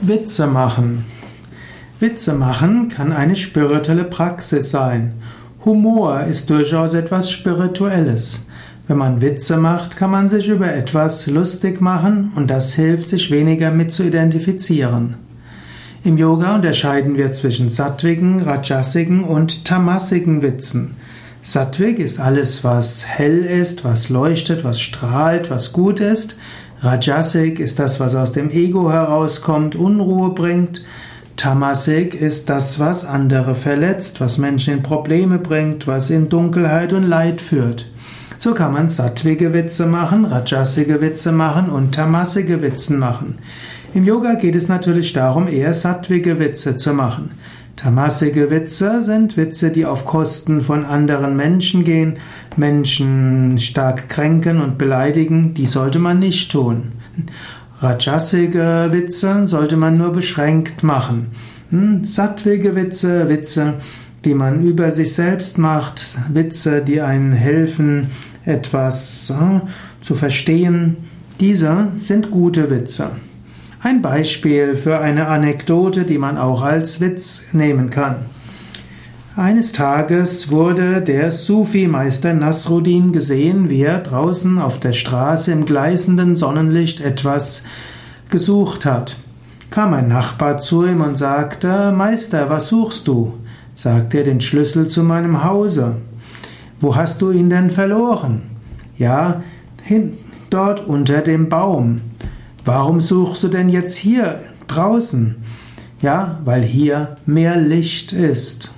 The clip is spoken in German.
Witze machen. Witze machen kann eine spirituelle Praxis sein. Humor ist durchaus etwas Spirituelles. Wenn man Witze macht, kann man sich über etwas lustig machen und das hilft, sich weniger mit zu identifizieren. Im Yoga unterscheiden wir zwischen sattwigen, rajasigen und tamasigen Witzen. Sattvik ist alles, was hell ist, was leuchtet, was strahlt, was gut ist. Rajasik ist das, was aus dem Ego herauskommt, Unruhe bringt. Tamasik ist das, was andere verletzt, was Menschen in Probleme bringt, was in Dunkelheit und Leid führt. So kann man sattvige Witze machen, rajasige Witze machen und tamasige Witze machen. Im Yoga geht es natürlich darum, eher sattwige Witze zu machen. Tamasige Witze sind Witze, die auf Kosten von anderen Menschen gehen, Menschen stark kränken und beleidigen, die sollte man nicht tun. Rajasige Witze sollte man nur beschränkt machen. Hm, sattwige Witze, Witze, die man über sich selbst macht, Witze, die einen helfen, etwas äh, zu verstehen, diese sind gute Witze. Ein Beispiel für eine Anekdote, die man auch als Witz nehmen kann. Eines Tages wurde der Sufi-Meister Nasruddin gesehen, wie er draußen auf der Straße im gleißenden Sonnenlicht etwas gesucht hat. Kam ein Nachbar zu ihm und sagte, Meister, was suchst du? Sagte er den Schlüssel zu meinem Hause. Wo hast du ihn denn verloren? Ja, hin, dort unter dem Baum. Warum suchst du denn jetzt hier draußen? Ja, weil hier mehr Licht ist.